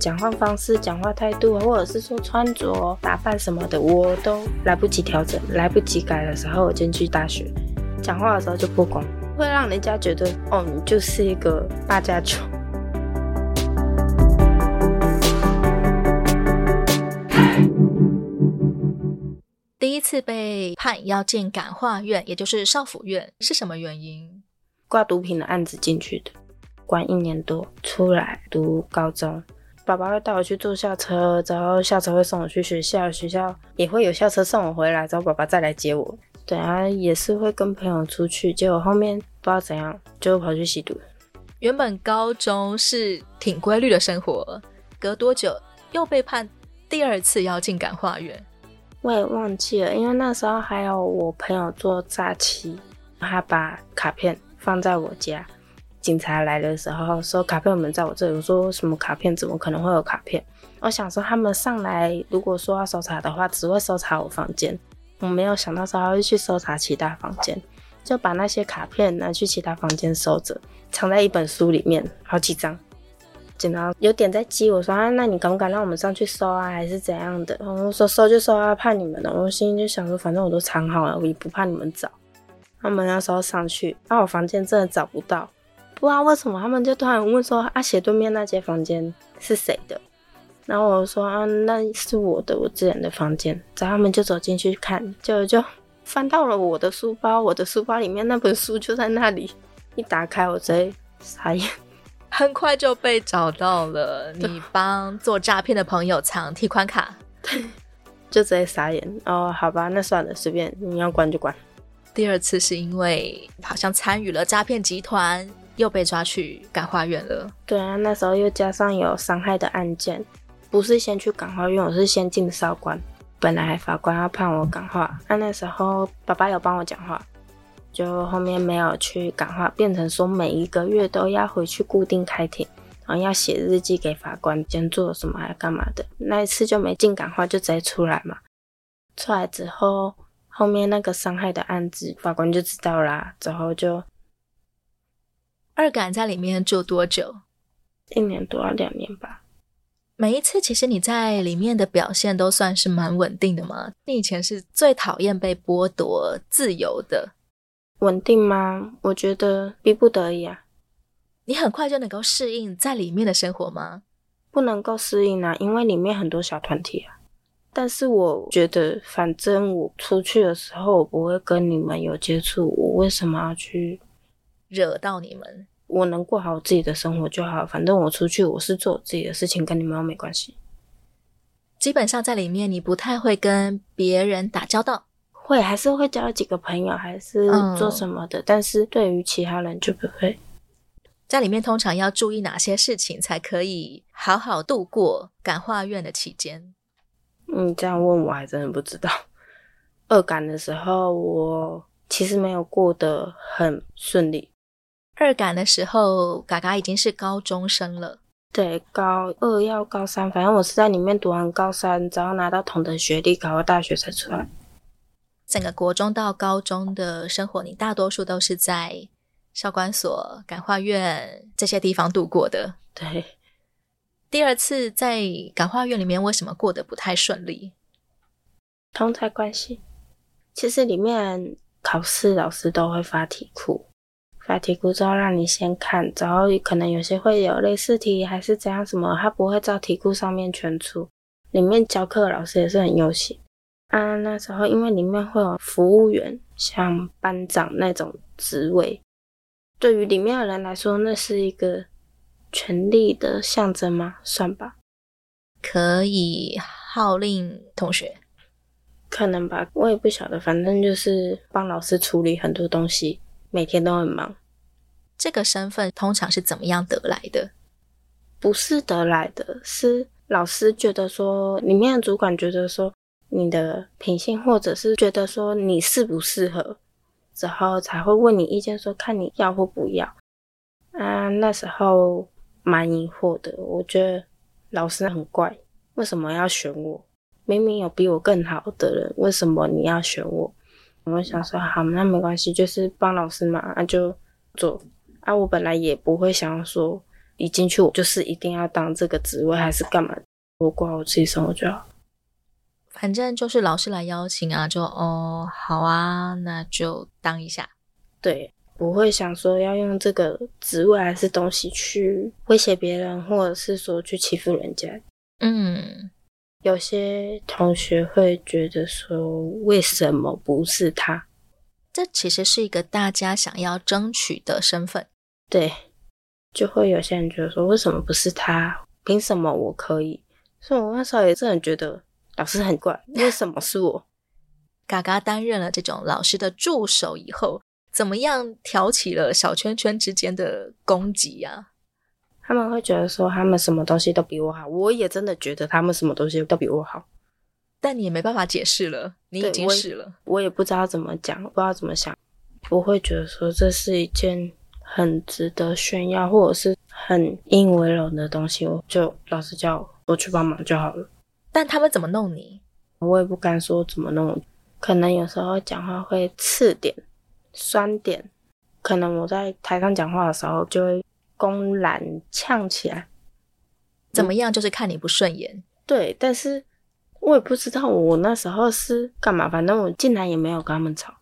讲话方式、讲话态度，或者是说穿着打扮什么的，我都来不及调整、来不及改的时候，我进去大学讲话的时候就破功，会让人家觉得哦，你就是一个八家九。第一次被判要进感化院，也就是少府院，是什么原因？挂毒品的案子进去的。关一年多，出来读高中，爸爸会带我去坐校车，然后校车会送我去学校，学校也会有校车送我回来，然后爸爸再来接我。对啊，也是会跟朋友出去，结果后面不知道怎样就跑去吸毒。原本高中是挺规律的生活，隔多久又被判第二次要进感化院？我也忘记了，因为那时候还有我朋友做诈欺，他把卡片放在我家。警察来的时候说卡片我们在我这里，我说什么卡片？怎么可能会有卡片？我想说他们上来如果说要搜查的话，只会搜查我房间，我没有想到说还会去搜查其他房间，就把那些卡片拿去其他房间收着，藏在一本书里面，好几张。警察有点在激我说啊，那你敢不敢让我们上去搜啊，还是怎样的？我说搜就搜啊，怕你们的。我心里就想说，反正我都藏好了，我也不怕你们找。他们那时候上去，那我房间真的找不到。不知道为什么，他们就突然问说：“啊，斜对面那间房间是谁的？”然后我说：“啊，那是我的，我自己的房间。”然后他们就走进去看，就就翻到了我的书包，我的书包里面那本书就在那里。一打开，我直接傻眼，很快就被找到了。你帮做诈骗的朋友藏提款卡，对，就直接傻眼。哦，好吧，那算了，随便，你要关就关。第二次是因为好像参与了诈骗集团。又被抓去感化院了。对啊，那时候又加上有伤害的案件，不是先去感化院，我是先进少管。本来法官要判我感化，那那时候爸爸有帮我讲话，就后面没有去感化，变成说每一个月都要回去固定开庭，然后要写日记给法官，今天做什么还要干嘛的。那一次就没进感化，就直接出来嘛。出来之后，后面那个伤害的案子，法官就知道啦，之后就。二感在里面住多久？一年多啊，两年吧。每一次，其实你在里面的表现都算是蛮稳定的吗？你以前是最讨厌被剥夺自由的。稳定吗？我觉得逼不得已啊。你很快就能够适应在里面的生活吗？不能够适应啊，因为里面很多小团体啊。但是我觉得，反正我出去的时候，我不会跟你们有接触，我为什么要去惹到你们？我能过好我自己的生活就好，反正我出去我是做我自己的事情，跟你们又没关系。基本上在里面你不太会跟别人打交道，会还是会交几个朋友，还是做什么的，嗯、但是对于其他人就不会。在里面通常要注意哪些事情才可以好好度过感化院的期间？你这样问我还真的不知道。二感的时候我其实没有过得很顺利。二感的时候，嘎嘎已经是高中生了。对，高二要高三，反正我是在里面读完高三，然后拿到同等学历，考到大学才出来。整个国中到高中的生活，你大多数都是在少管所、感化院这些地方度过的。对。第二次在感化院里面，为什么过得不太顺利？同侪关系。其实里面考试老师都会发题库。发题库之后让你先看，然后可能有些会有类似题，还是怎样什么，他不会照题库上面全出。里面教课的老师也是很优秀啊。那时候因为里面会有服务员，像班长那种职位，对于里面的人来说，那是一个权力的象征吗？算吧，可以号令同学，可能吧，我也不晓得，反正就是帮老师处理很多东西。每天都很忙，这个身份通常是怎么样得来的？不是得来的，是老师觉得说，里面的主管觉得说你的品性，或者是觉得说你适不适合，之后才会问你意见，说看你要或不要。啊，那时候蛮疑惑的，我觉得老师很怪，为什么要选我？明明有比我更好的人，为什么你要选我？我想说，好，那没关系，就是帮老师嘛，那就做。啊，我本来也不会想要说一进去我就是一定要当这个职位还是干嘛？我过好我自己生活就好。反正就是老师来邀请啊，就哦好啊，那就当一下。对，不会想说要用这个职位还是东西去威胁别人，或者是说去欺负人家。嗯，有些同学会觉得说，为什么不是他？这其实是一个大家想要争取的身份。对，就会有些人觉得说，为什么不是他？凭什么我可以？所以我那时候也真的觉得。老师很怪，为什么是我？嘎嘎担任了这种老师的助手以后，怎么样挑起了小圈圈之间的攻击呀？他们会觉得说他们什么东西都比我好，我也真的觉得他们什么东西都比我好，但你也没办法解释了，你已经是了，我，我也不知道怎么讲，不知道怎么想，我会觉得说这是一件很值得炫耀或者是很引以为荣的东西，我就老师叫我去帮忙就好了。但他们怎么弄你？我也不敢说怎么弄，可能有时候讲话会刺点、酸点，可能我在台上讲话的时候就会公然呛起来。怎么样？就是看你不顺眼。对，但是我也不知道我那时候是干嘛，反正我进来也没有跟他们吵，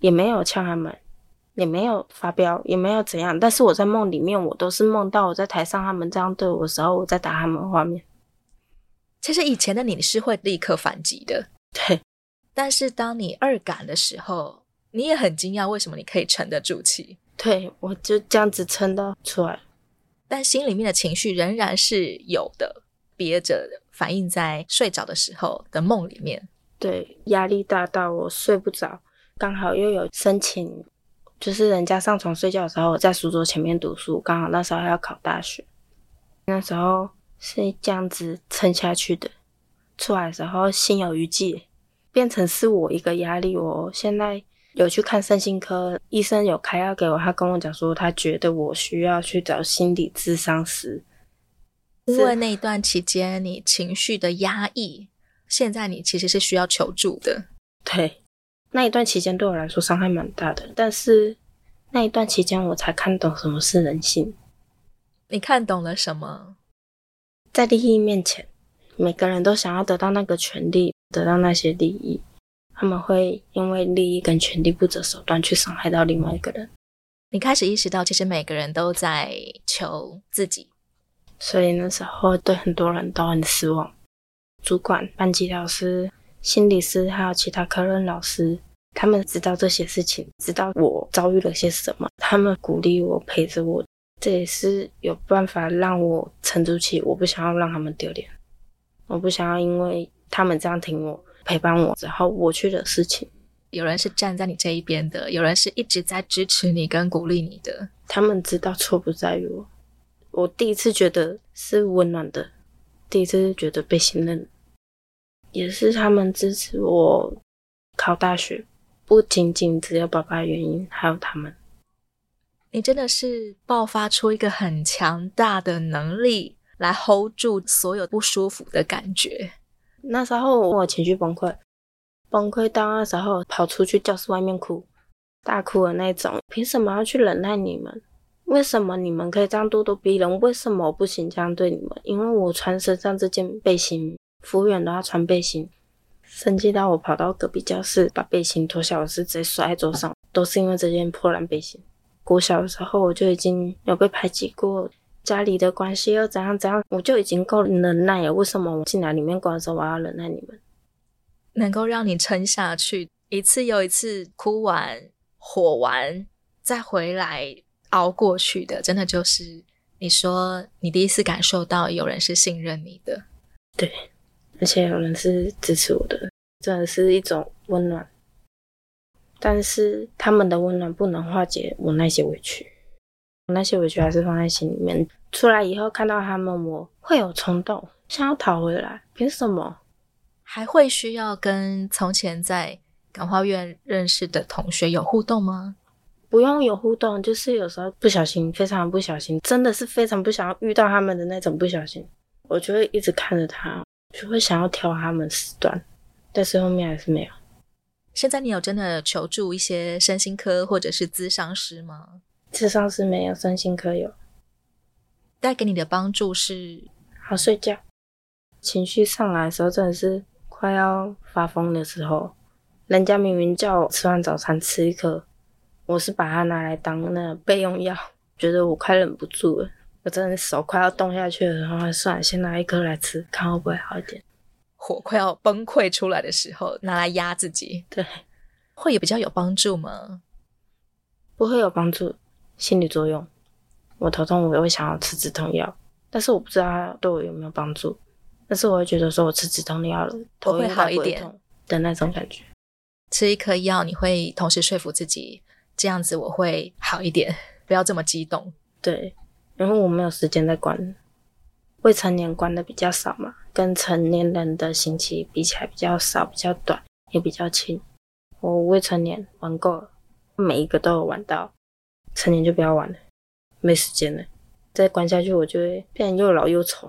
也没有呛他们，也没有发飙，也没有怎样。但是我在梦里面，我都是梦到我在台上，他们这样对我的时候，我在打他们画面。其实以前的你是会立刻反击的，对。但是当你二感的时候，你也很惊讶，为什么你可以沉得住气？对，我就这样子撑到出来，但心里面的情绪仍然是有的，憋着，反映在睡着的时候的梦里面。对，压力大到我睡不着，刚好又有申请，就是人家上床睡觉的时候，我在书桌前面读书，刚好那时候要考大学，那时候。是这样子撑下去的，出来的时候心有余悸，变成是我一个压力。我现在有去看身心科，医生有开药给我，他跟我讲说，他觉得我需要去找心理咨商师。因为那一段期间你情绪的压抑，现在你其实是需要求助的。对，那一段期间对我来说伤害蛮大的，但是那一段期间我才看懂什么是人性。你看懂了什么？在利益面前，每个人都想要得到那个权利，得到那些利益，他们会因为利益跟权利不择手段去伤害到另外一个人。你开始意识到，其实每个人都在求自己，所以那时候对很多人都很失望。主管、班级老师、心理师，还有其他科任老师，他们知道这些事情，知道我遭遇了些什么，他们鼓励我，陪着我。这也是有办法让我沉住气，我不想要让他们丢脸，我不想要因为他们这样挺我、陪伴我之后我去的事情。有人是站在你这一边的，有人是一直在支持你跟鼓励你的。他们知道错不在于我，我第一次觉得是温暖的，第一次是觉得被信任，也是他们支持我考大学，不仅仅只有爸爸的原因，还有他们。你真的是爆发出一个很强大的能力来 hold 住所有不舒服的感觉。那时候我情绪崩溃，崩溃到那时候跑出去教室外面哭，大哭的那种。凭什么要去忍耐你们？为什么你们可以这样咄咄逼人？为什么我不行这样对你们？因为我穿身上这件背心，服务员都要穿背心。生气到我跑到隔壁教室把背心脱下，我是直接摔在桌上，都是因为这件破烂背心。国小的时候我就已经有被排挤过，家里的关系又怎样怎样，我就已经够忍耐了。为什么我进来里面关的时候我要忍耐你们？能够让你撑下去，一次又一次哭完、火完再回来熬过去的，真的就是你说你第一次感受到有人是信任你的，对，而且有人是支持我的，真的是一种温暖。但是他们的温暖不能化解我那些委屈，我那些委屈还是放在心里面。出来以后看到他们，我会有冲动想要逃回来。凭什么？还会需要跟从前在感化院认识的同学有互动吗？不用有互动，就是有时候不小心，非常不小心，真的是非常不想要遇到他们的那种不小心，我就会一直看着他，就会想要挑他们时段，但是后面还是没有。现在你有真的求助一些身心科或者是咨商师吗？咨商师没有，身心科有。带给你的帮助是好睡觉。情绪上来的时候，真的是快要发疯的时候。人家明明叫我吃完早餐吃一颗，我是把它拿来当那备用药，觉得我快忍不住了，我真的手快要动下去了，然后算了，先拿一颗来吃，看会不会好一点。火快要崩溃出来的时候，拿来压自己，对，会有比较有帮助吗？不会有帮助，心理作用。我头痛，我也会想要吃止痛药，但是我不知道它对我有没有帮助。但是我会觉得说，我吃止痛药了，头会好一点的那种感觉。吃一颗药，你会同时说服自己，这样子我会好一点，不要这么激动。对，然后我没有时间再关，未成年关的比较少嘛，跟成年人的刑期比起来比较少，比较短，也比较轻。我未成年玩够了，每一个都有玩到，成年就不要玩了。没时间了，再关下去我就会变又老又丑，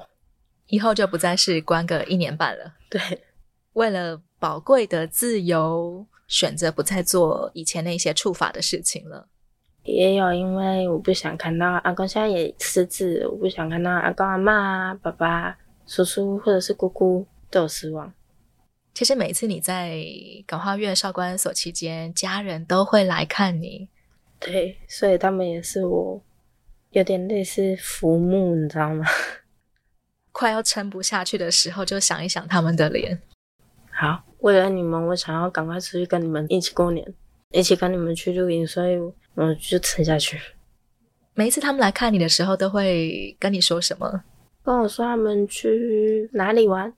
以后就不再是关个一年半了。对，为了宝贵的自由，选择不再做以前那些触法的事情了。也有因为我不想看到阿公现在也失智，我不想看到阿公阿嬷、爸爸、叔叔或者是姑姑都有失望。其实每次你在感化院少管所期间，家人都会来看你。对，所以他们也是我。有点类似浮木，你知道吗？快要撑不下去的时候，就想一想他们的脸。好，为了你们，我想要赶快出去跟你们一起过年，一起跟你们去露营，所以我就撑下去。每一次他们来看你的时候，都会跟你说什么？跟我说他们去哪里玩，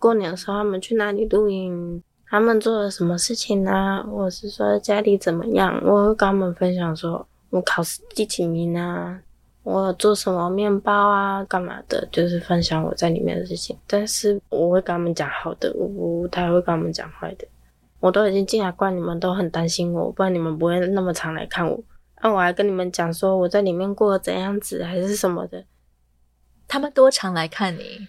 过年的时候他们去哪里露营，他们做了什么事情啊？或者是说家里怎么样？我会跟他们分享说，我考试第几名啊？我做什么面包啊，干嘛的？就是分享我在里面的事情。但是我会跟他们讲好的，我不太会跟他们讲坏的。我都已经进来关，你们都很担心我，不然你们不会那么常来看我。那、我还跟你们讲说我在里面过得怎样子，还是什么的。他们多常来看你？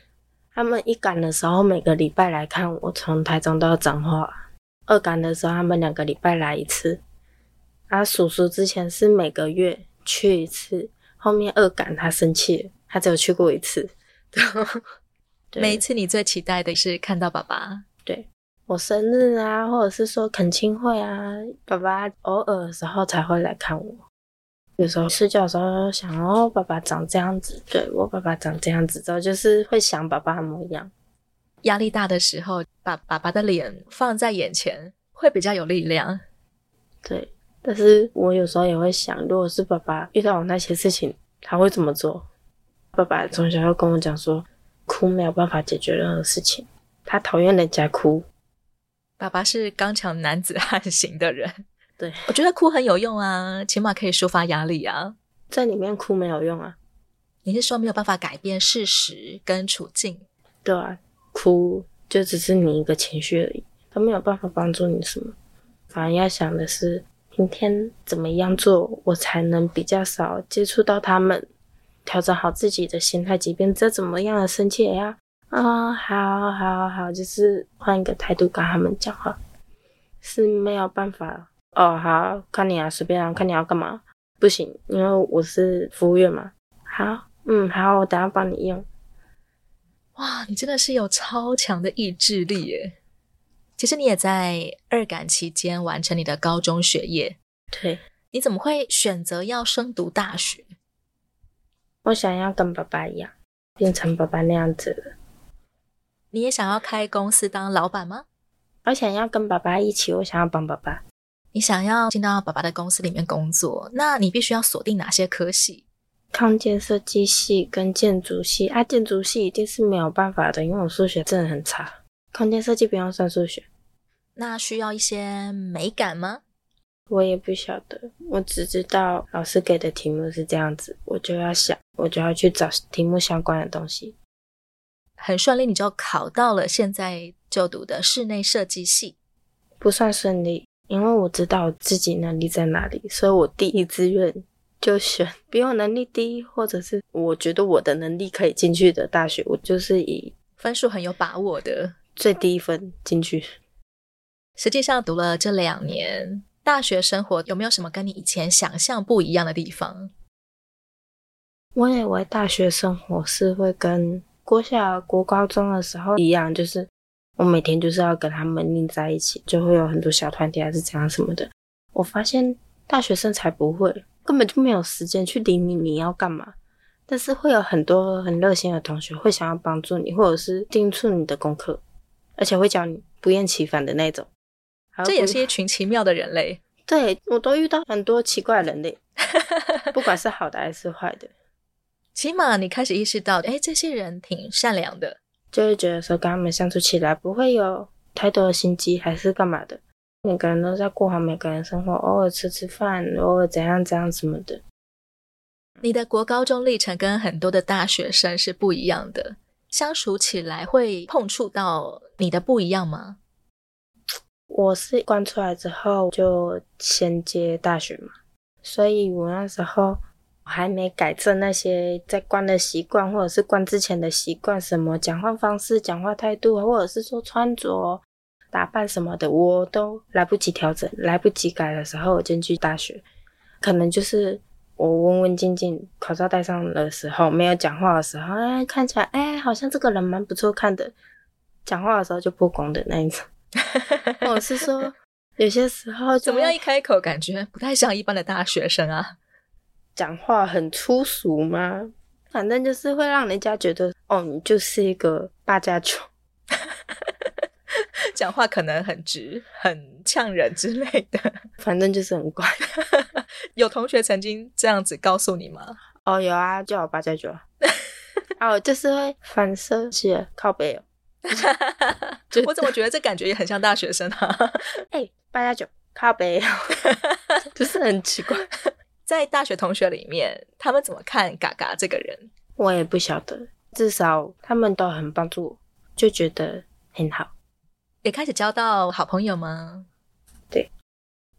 他们一赶的时候每个礼拜来看我，从台中到彰化。二赶的时候他们两个礼拜来一次。啊，叔叔之前是每个月去一次。后面二感他生气了，他只有去过一次。每一次你最期待的是看到爸爸。对，我生日啊，或者是说恳亲会啊，爸爸偶尔的时候才会来看我。有时候睡觉的时候想哦，爸爸长这样子，对，我爸爸长这样子，之后就是会想爸爸的模样。压力大的时候，把爸爸的脸放在眼前，会比较有力量。对。但是我有时候也会想，如果是爸爸遇到我那些事情，他会怎么做？爸爸从小要跟我讲说，哭没有办法解决任何事情，他讨厌人家哭。爸爸是刚强男子汉型的人，对，我觉得哭很有用啊，起码可以抒发压力啊。在里面哭没有用啊？你是说没有办法改变事实跟处境？对啊，哭就只是你一个情绪而已，他没有办法帮助你什么。反而要想的是。明天怎么样做，我才能比较少接触到他们，调整好自己的心态，即便再怎么样的生气也要啊，好好好，就是换一个态度跟他们讲话，是没有办法哦。好，看你啊，随便啊，看你要干嘛，不行，因为我是服务员嘛。好，嗯，好，我等下帮你用。哇，你真的是有超强的意志力耶！其实你也在二感期间完成你的高中学业，对，你怎么会选择要升读大学？我想要跟爸爸一样，变成爸爸那样子了。你也想要开公司当老板吗？我想要跟爸爸一起，我想要帮爸爸。你想要进到爸爸的公司里面工作，那你必须要锁定哪些科系？空间设计系跟建筑系啊，建筑系一定是没有办法的，因为我数学真的很差。空间设计不用算数学，那需要一些美感吗？我也不晓得，我只知道老师给的题目是这样子，我就要想，我就要去找题目相关的东西。很顺利，你就考到了现在就读的室内设计系。不算顺利，因为我知道自己能力在哪里，所以我第一志愿就选比我能力低，或者是我觉得我的能力可以进去的大学，我就是以。分数很有把握的最低分进去。实际上读了这两年大学生活，有没有什么跟你以前想象不一样的地方？我以为大学生活是会跟国小、国高中的时候一样，就是我每天就是要跟他们腻在一起，就会有很多小团体还是怎样什么的。我发现大学生才不会，根本就没有时间去理你，你要干嘛？但是会有很多很热心的同学会想要帮助你，或者是督促你的功课，而且会教你不厌其烦的那种。这也是一群奇妙的人类。对，我都遇到很多奇怪的人类，不管是好的还是坏的。起码你开始意识到，哎，这些人挺善良的，就会觉得说跟他们相处起来不会有太多的心机，还是干嘛的。每个人都在过好每个人生活，偶尔吃吃饭，偶尔怎样怎样什么的。你的国高中历程跟很多的大学生是不一样的，相处起来会碰触到你的不一样吗？我是关出来之后就衔接大学嘛，所以我那时候我。还没改正那些在关的习惯，或者是关之前的习惯，什么讲话方式、讲话态度，或者是说穿着、打扮什么的，我都来不及调整、来不及改的时候，我进去大学，可能就是我文文静静，口罩戴上的时候，没有讲话的时候，哎，看起来哎，好像这个人蛮不错看的，讲话的时候就不光的那一种，或者是说 有些时候怎么样一开口，感觉不太像一般的大学生啊。讲话很粗俗吗？反正就是会让人家觉得，哦，你就是一个八加九，讲话可能很直、很呛人之类的。反正就是很怪。有同学曾经这样子告诉你吗？哦，有啊，叫我八加九。哦，就是会反射是靠背哦。我怎么觉得这感觉也很像大学生啊？哎、欸，八加九靠北哦，就是很奇怪。在大学同学里面，他们怎么看嘎嘎这个人？我也不晓得，至少他们都很帮助我，就觉得很好。也开始交到好朋友吗？对，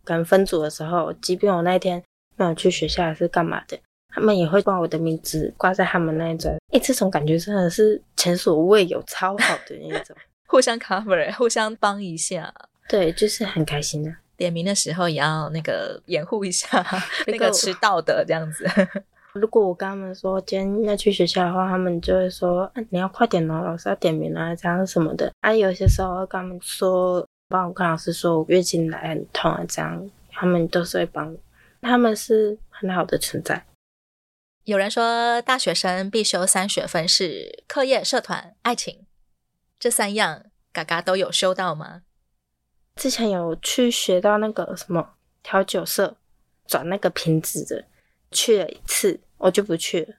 跟分组的时候，即便我那一天没有去学校还是干嘛的，他们也会把我的名字挂在他们那一张。哎，这种感觉真的是前所未有，超好的那种，互相 cover，互相帮一下。对，就是很开心的、啊。点名的时候也要那个掩护一下 那个迟到的这样子。如果我跟他们说今天要去学校的话，他们就会说：“啊、你要快点哦，老师要点名啊，这样什么的。”啊，有些时候跟他们说，帮我跟老师说我月经来很痛啊，这样他们都是会帮我。他们是很好的存在。有人说大学生必修三学分是课业、社团、爱情，这三样嘎嘎都有修到吗？之前有去学到那个什么调酒社转那个瓶子的，去了一次，我就不去了，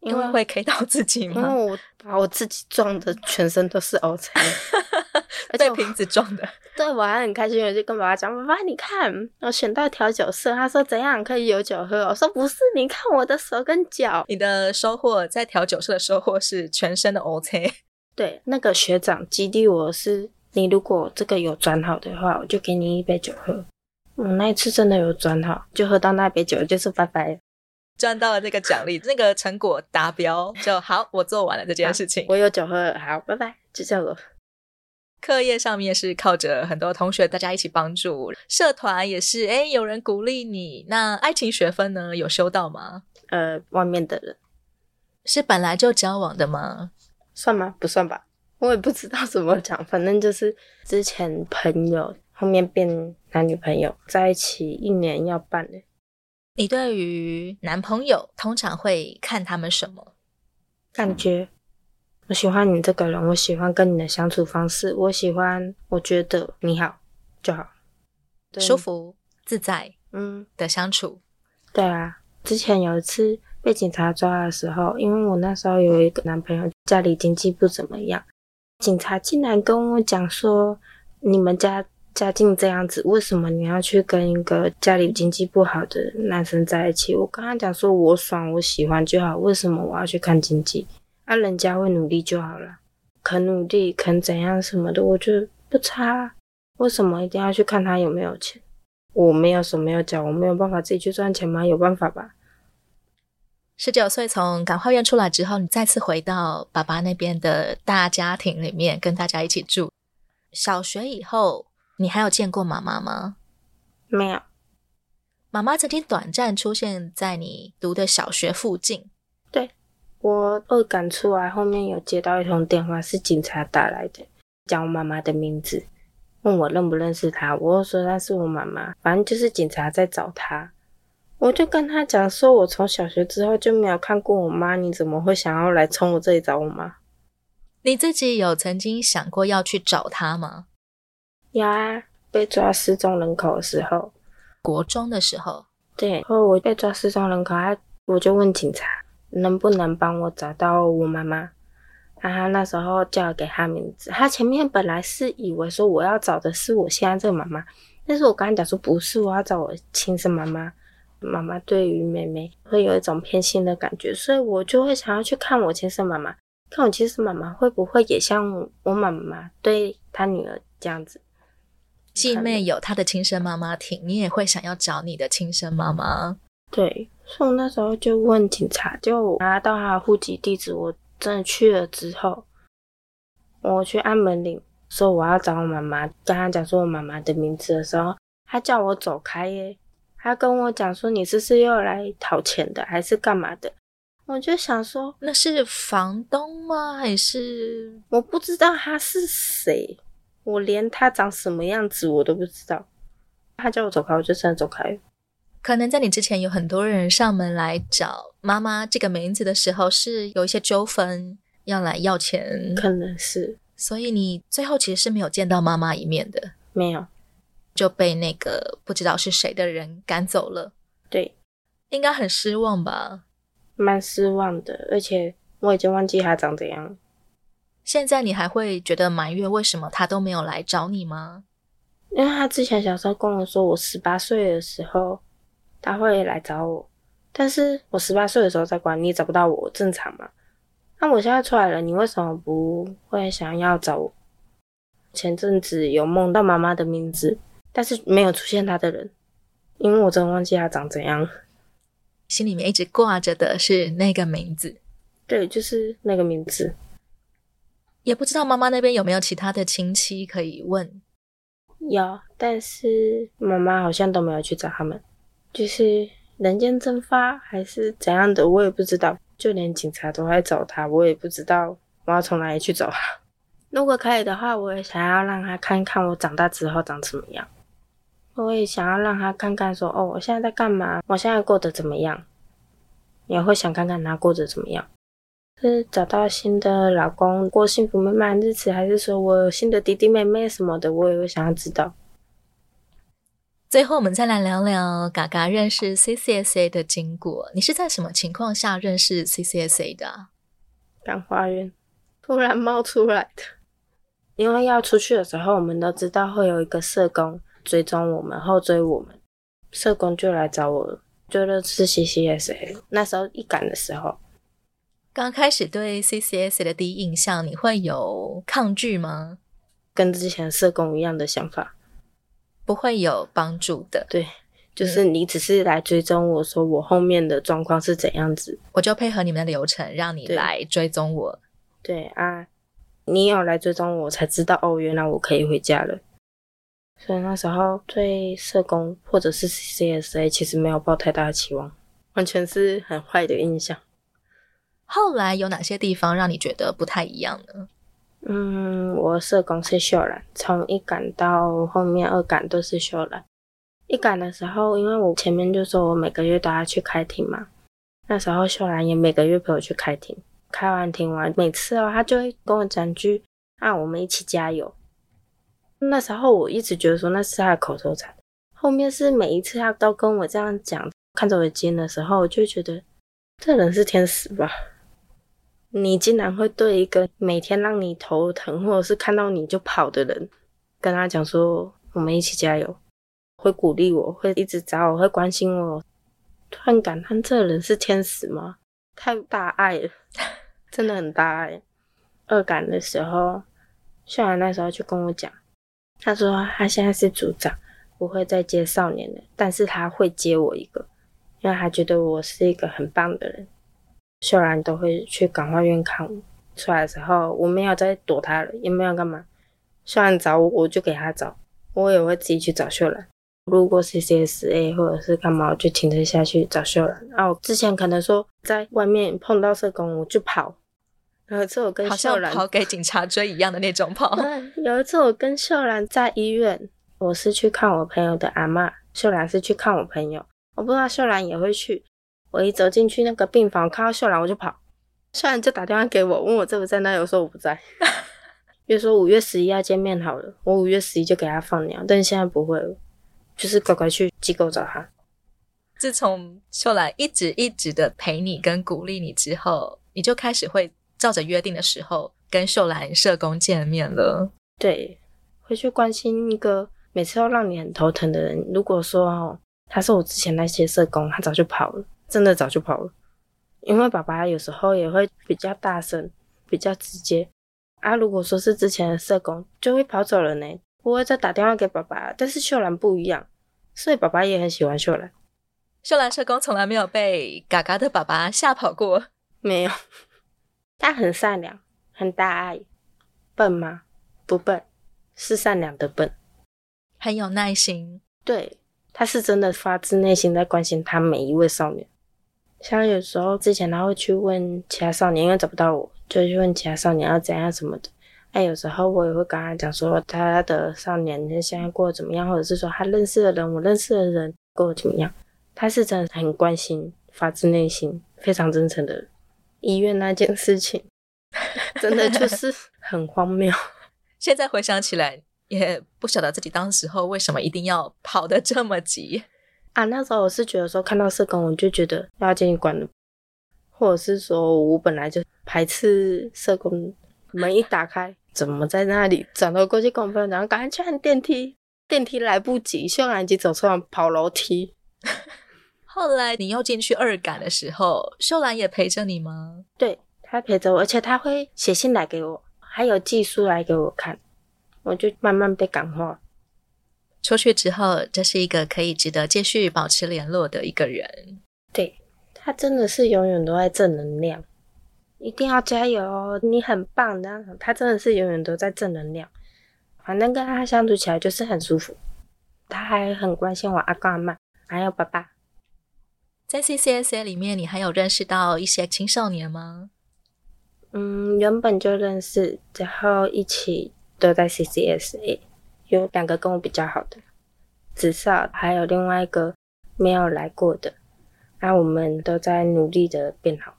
因为会 K 到自己吗？因为我把我自己撞的全身都是 O C，而且瓶子撞的。对，我还很开心，我就跟爸爸讲：“爸爸，你看，我选到调酒社。”他说：“怎样可以有酒喝？”我说：“不是，你看我的手跟脚。”你的收获在调酒社的收获是全身的 OK。对，那个学长激励我是。你如果这个有转好的话，我就给你一杯酒喝。我、嗯、那一次真的有转好，就喝到那杯酒，就是拜拜，赚到了这个奖励，那个成果达标就好。我做完了这件事情，我有酒喝，好，拜拜，就这样。课业上面是靠着很多同学大家一起帮助，社团也是，哎，有人鼓励你。那爱情学分呢，有修到吗？呃，外面的人是本来就交往的吗？算吗？不算吧。我也不知道怎么讲，反正就是之前朋友后面变男女朋友在一起一年要办的。你对于男朋友通常会看他们什么？感觉我喜欢你这个人，我喜欢跟你的相处方式，我喜欢我觉得你好就好，舒服自在嗯的相处。嗯。对啊，之前有一次被警察抓的时候，因为我那时候有一个男朋友家里经济不怎么样。警察竟然跟我讲说：“你们家家境这样子，为什么你要去跟一个家里经济不好的男生在一起？”我跟他讲说：“我爽，我喜欢就好，为什么我要去看经济？啊，人家会努力就好了，肯努力，肯怎样什么的，我觉得不差。为什么一定要去看他有没有钱？我没有手没有脚，我没有办法自己去赚钱吗？有办法吧？”十九岁从感化院出来之后，你再次回到爸爸那边的大家庭里面，跟大家一起住。小学以后，你还有见过妈妈吗？没有。妈妈曾经短暂出现在你读的小学附近，对，我二感出来后面有接到一通电话，是警察打来的，讲我妈妈的名字，问我认不认识她。我说她是我妈妈，反正就是警察在找她。我就跟他讲说，我从小学之后就没有看过我妈，你怎么会想要来从我这里找我妈？你自己有曾经想过要去找她吗？有啊，被抓失踪人口的时候，国中的时候，对，然后我被抓失踪人口，他我就问警察能不能帮我找到我妈妈。啊那时候叫给他名字，他前面本来是以为说我要找的是我现在这个妈妈，但是我刚才讲说不是，我要找我亲生妈妈。妈妈对于妹妹会有一种偏心的感觉，所以我就会想要去看我亲生妈妈，看我亲生妈妈会不会也像我妈妈对她女儿这样子。继妹有她的亲生妈妈挺，你也会想要找你的亲生妈妈。对，所以我那时候就问警察，就拿到他的户籍地址。我真的去了之后，我去按门铃，说我要找我妈妈，跟他讲说我妈妈的名字的时候，他叫我走开耶。他跟我讲说：“你这是又来讨钱的，还是干嘛的？”我就想说：“那是房东吗？还是我不知道他是谁？我连他长什么样子我都不知道。”他叫我走开，我就真的走开。可能在你之前有很多人上门来找妈妈这个名字的时候，是有一些纠纷要来要钱，可能是。所以你最后其实是没有见到妈妈一面的，没有。就被那个不知道是谁的人赶走了。对，应该很失望吧？蛮失望的，而且我已经忘记他长怎样。现在你还会觉得埋怨为什么他都没有来找你吗？因为他之前小时候跟我说，我十八岁的时候他会来找我，但是我十八岁的时候在关，你找不到我正常吗？那我现在出来了，你为什么不会想要找我？前阵子有梦到妈妈的名字。但是没有出现她的人，因为我真的忘记她长怎样。心里面一直挂着的是那个名字，对，就是那个名字。也不知道妈妈那边有没有其他的亲戚可以问。有，但是妈妈好像都没有去找他们，就是人间蒸发还是怎样的，我也不知道。就连警察都在找他，我也不知道我要从哪里去找他。如果可以的话，我也想要让他看看我长大之后长什么样。我也想要让他看看，说哦，我现在在干嘛？我现在过得怎么样？也会想看看他过得怎么样。是找到新的老公，过幸福美满日子，还是说我有新的弟弟妹妹什么的？我也会想要知道。最后，我们再来聊聊嘎嘎认识 CCSA 的经过。你是在什么情况下认识 CCSA 的？感化院突然冒出来的，因为要出去的时候，我们都知道会有一个社工。追踪我们，后追我们，社工就来找我了，觉得是 CCSA。那时候一赶的时候，刚开始对 CCSA 的第一印象，你会有抗拒吗？跟之前社工一样的想法，不会有帮助的。对，就是你只是来追踪我说我后面的状况是怎样子，我就配合你们的流程，让你来追踪我。对，对啊，你有来追踪我才知道哦，原来我可以回家了。所以那时候对社工或者是 CCSA 其实没有抱太大的期望，完全是很坏的印象。后来有哪些地方让你觉得不太一样呢？嗯，我社工是秀兰，从一感到后面二感都是秀兰。一感的时候，因为我前面就说我每个月都要去开庭嘛，那时候秀兰也每个月陪我去开庭，开完庭完，每次哦，他就会跟我讲句：“啊，我们一起加油。”那时候我一直觉得说那是他的口头禅，后面是每一次他都跟我这样讲，看着我的肩的时候，我就觉得这人是天使吧？你竟然会对一个每天让你头疼或者是看到你就跑的人，跟他讲说我们一起加油，会鼓励我，会一直找我，会关心我，突然感叹这人是天使吗？太大爱了，真的很大爱。二感的时候，秀兰那时候就跟我讲。他说他现在是组长，不会再接少年了，但是他会接我一个，因为他觉得我是一个很棒的人。秀兰都会去感化院看我，出来的时候我没有再躲他了，也没有干嘛。秀兰找我，我就给他找，我也会自己去找秀兰。路过 CCSA 或者是干嘛，我就停车下去找秀兰。啊，我之前可能说在外面碰到社工，我就跑。有一次我跟秀兰跑给警察追一样的那种跑。有一次我跟秀兰在医院，我是去看我朋友的阿嬷，秀兰是去看我朋友。我不知道秀兰也会去。我一走进去那个病房，看到秀兰我就跑。秀兰就打电话给我，问我在不在那里，我说我不在。约说五月十一要见面好了，我五月十一就给他放鸟，但现在不会了。就是乖乖去机构找他。自从秀兰一直一直的陪你跟鼓励你之后，你就开始会照着约定的时候跟秀兰社工见面了。对，会去关心一个每次都让你很头疼的人。如果说哦，他是我之前那些社工，他早就跑了，真的早就跑了。因为爸爸有时候也会比较大声，比较直接啊。如果说是之前的社工，就会跑走了呢。不会再打电话给爸爸，但是秀兰不一样，所以爸爸也很喜欢秀兰。秀兰社工从来没有被嘎嘎的爸爸吓跑过，没有。他很善良，很大爱。笨吗？不笨，是善良的笨。很有耐心。对，他是真的发自内心在关心他每一位少年。像有时候之前他会去问其他少年，因为找不到我，就去问其他少年要怎样什么的。哎，有时候我也会跟他讲说，他的少年现在过得怎么样，或者是说他认识的人，我认识的人过得怎么样。他是真的很关心，发自内心，非常真诚的。医院那件事情，真的就 是很荒谬。现在回想起来，也不晓得自己当时候为什么一定要跑得这么急啊。那时候我是觉得说，看到社工我就觉得要进去关了，或者是说我本来就排斥社工。门一打开，怎么在那里？转头过去跟我朋友讲，赶快去按电梯，电梯来不及，秀兰已经走出来跑楼梯。后来你又进去二感的时候，秀兰也陪着你吗？对，她陪着我，而且她会写信来给我，还有寄书来给我看，我就慢慢被感化。出去之后，这是一个可以值得继续保持联络的一个人。对，他真的是永远都在正能量。一定要加油哦！你很棒的，他真的是永远都在正能量。反正跟他相处起来就是很舒服。他还很关心我阿公阿妈，还有爸爸。在 CCSA 里面，你还有认识到一些青少年吗？嗯，原本就认识，然后一起都在 CCSA。有两个跟我比较好的，紫少还有另外一个没有来过的。那我们都在努力的变好。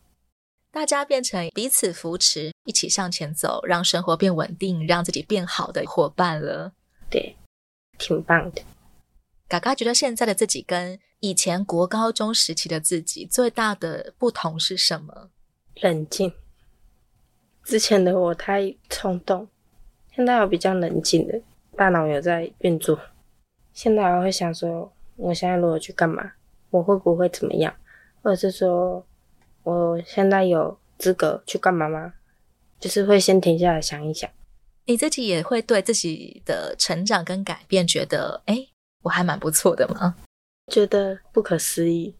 大家变成彼此扶持，一起向前走，让生活变稳定，让自己变好的伙伴了。对，挺棒的。嘎嘎觉得现在的自己跟以前国高中时期的自己最大的不同是什么？冷静。之前的我太冲动，现在我比较冷静的，大脑有在运作。现在我会想说，我现在如果去干嘛，我会不会怎么样？或者是说，我现在有资格去干嘛吗？就是会先停下来想一想。你自己也会对自己的成长跟改变觉得，哎，我还蛮不错的吗？觉得不可思议，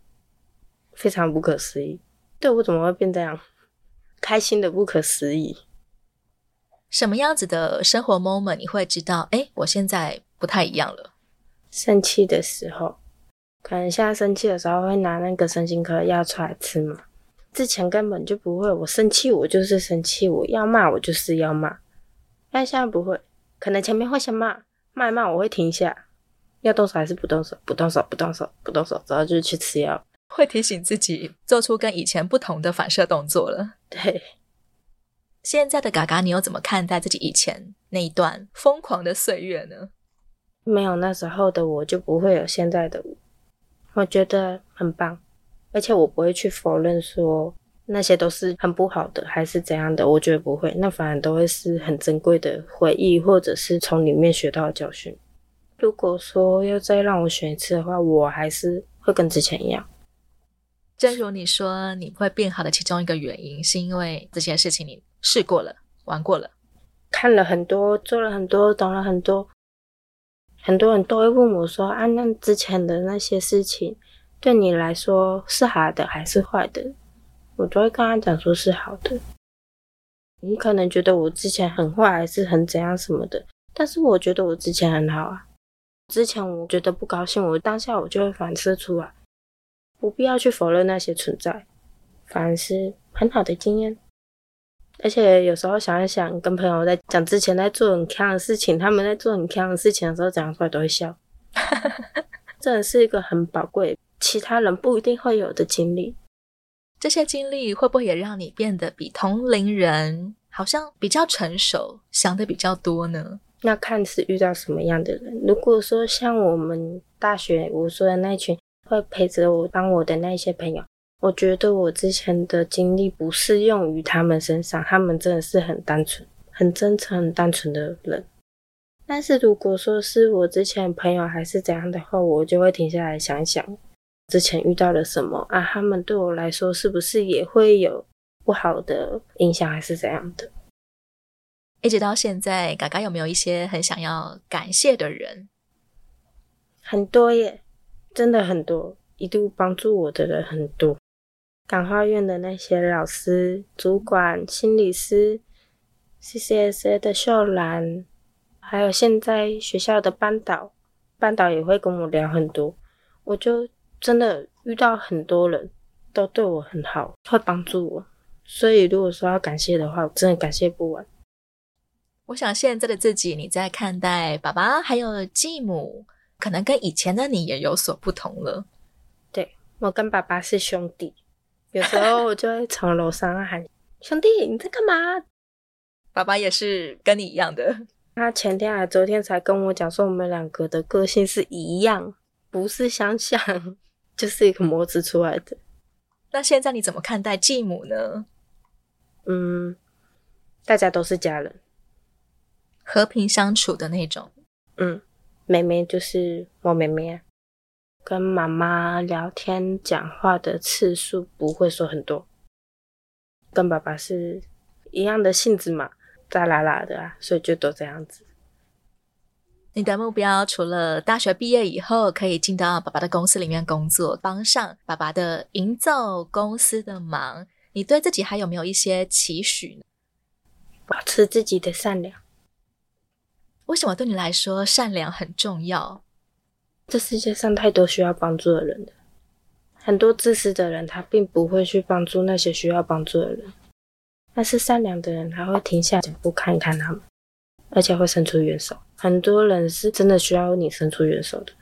非常不可思议。对，我怎么会变这样？开心的不可思议。什么样子的生活 moment 你会知道？哎，我现在不太一样了。生气的时候，可能现在生气的时候会拿那个身心科药出来吃嘛。之前根本就不会，我生气我就是生气，我要骂我就是要骂。但现在不会，可能前面会先骂，骂一骂我会停下，要动手还是不动手？不动手，不动手，不动手，然后就是去吃药。会提醒自己做出跟以前不同的反射动作了。对，现在的嘎嘎，你又怎么看待自己以前那一段疯狂的岁月呢？没有那时候的我，就不会有现在的我。我觉得很棒。而且我不会去否认说那些都是很不好的，还是怎样的，我觉得不会，那反而都会是很珍贵的回忆，或者是从里面学到的教训。如果说要再让我选一次的话，我还是会跟之前一样。正如你说，你会变好的其中一个原因，是因为这些事情你试过了，玩过了，看了很多，做了很多，懂了很多。很多人都会问我说：“啊，那之前的那些事情。”对你来说是好的还是坏的？我都会跟他讲说是好的。你可能觉得我之前很坏还是很怎样什么的，但是我觉得我之前很好啊。之前我觉得不高兴，我当下我就会反射出来，不必要去否认那些存在，反而是很好的经验。而且有时候想一想，跟朋友在讲之前在做很锵的事情，他们在做很锵的事情的时候讲出来都会笑，真的是一个很宝贵，其他人不一定会有的经历。这些经历会不会也让你变得比同龄人好像比较成熟，想的比较多呢？那看是遇到什么样的人。如果说像我们大学我说的那群会陪着我、帮我的那些朋友，我觉得我之前的经历不适用于他们身上。他们真的是很单纯、很真诚、很单纯的人。但是如果说是我之前朋友还是怎样的话，我就会停下来想一想，之前遇到了什么啊？他们对我来说是不是也会有不好的影响，还是怎样的？一直到现在，嘎嘎有没有一些很想要感谢的人？很多耶，真的很多，一度帮助我的人很多。感化院的那些老师、主管、心理师，CCSA 的秀兰，还有现在学校的班导，班导也会跟我聊很多。我就真的遇到很多人都对我很好，会帮助我。所以如果说要感谢的话，我真的感谢不完。我想现在的自己，你在看待爸爸还有继母，可能跟以前的你也有所不同了。对，我跟爸爸是兄弟，有时候我就会从楼上喊：“兄弟，你在干嘛？”爸爸也是跟你一样的。他前天还昨天才跟我讲说，我们两个的个性是一样，不是相像，就是一个模子出来的。那现在你怎么看待继母呢？嗯，大家都是家人。和平相处的那种，嗯，妹妹就是我妹妹，跟妈妈聊天讲话的次数不会说很多，跟爸爸是一样的性子嘛，大啦啦的啊，所以就都这样子。你的目标除了大学毕业以后可以进到爸爸的公司里面工作，帮上爸爸的营造公司的忙，你对自己还有没有一些期许呢？保持自己的善良。为什么对你来说善良很重要？这世界上太多需要帮助的人了，很多自私的人他并不会去帮助那些需要帮助的人，但是善良的人他会停下脚步看一看他们，而且会伸出援手。很多人是真的需要你伸出援手的。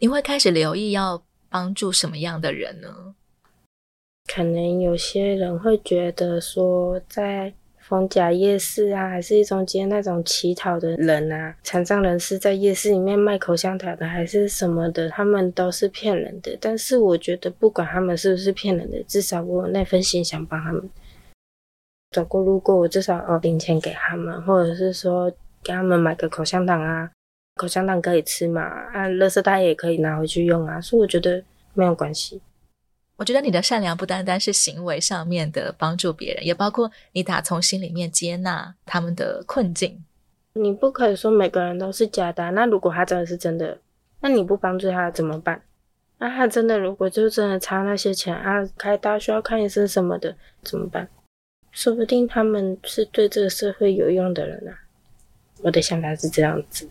你会开始留意要帮助什么样的人呢？可能有些人会觉得说在。逢甲夜市啊，还是一种接那种乞讨的人啊，残障人士在夜市里面卖口香糖的，还是什么的，他们都是骗人的。但是我觉得，不管他们是不是骗人的，至少我有那份心想帮他们。走过路过，我至少哦零钱给他们，或者是说给他们买个口香糖啊，口香糖可以吃嘛，啊，垃圾袋也可以拿回去用啊，所以我觉得没有关系。我觉得你的善良不单单是行为上面的帮助别人，也包括你打从心里面接纳他们的困境。你不可以说每个人都是假的，那如果他真的是真的，那你不帮助他怎么办？那他真的如果就真的差那些钱啊，开刀需要看医生什么的怎么办？说不定他们是对这个社会有用的人啊。我的想法是这样子。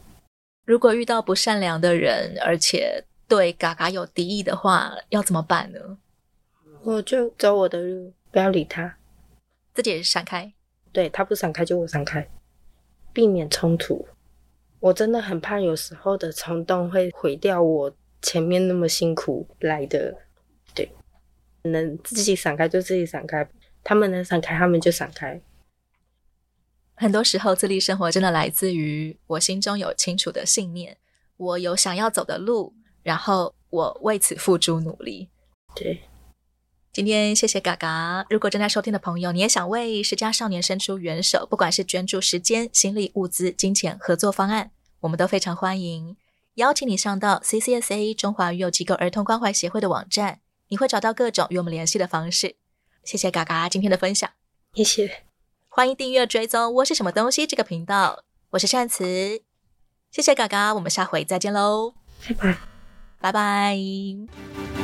如果遇到不善良的人，而且对嘎嘎有敌意的话，要怎么办呢？我就走我的路，不要理他，自己闪开。对，他不闪开就我闪开，避免冲突。我真的很怕有时候的冲动会毁掉我前面那么辛苦来的。对，能自己闪开就自己闪开，他们能闪开他们就闪开。很多时候自立生活真的来自于我心中有清楚的信念，我有想要走的路，然后我为此付诸努力。对。今天谢谢嘎嘎。如果正在收听的朋友，你也想为失家少年伸出援手，不管是捐助时间、心力、物资、金钱、合作方案，我们都非常欢迎。邀请你上到 CCSA 中华育幼机构儿童关怀协会的网站，你会找到各种与我们联系的方式。谢谢嘎嘎今天的分享，谢谢。欢迎订阅追踪我是什么东西这个频道，我是善慈。谢谢嘎嘎，我们下回再见喽，拜拜，拜拜。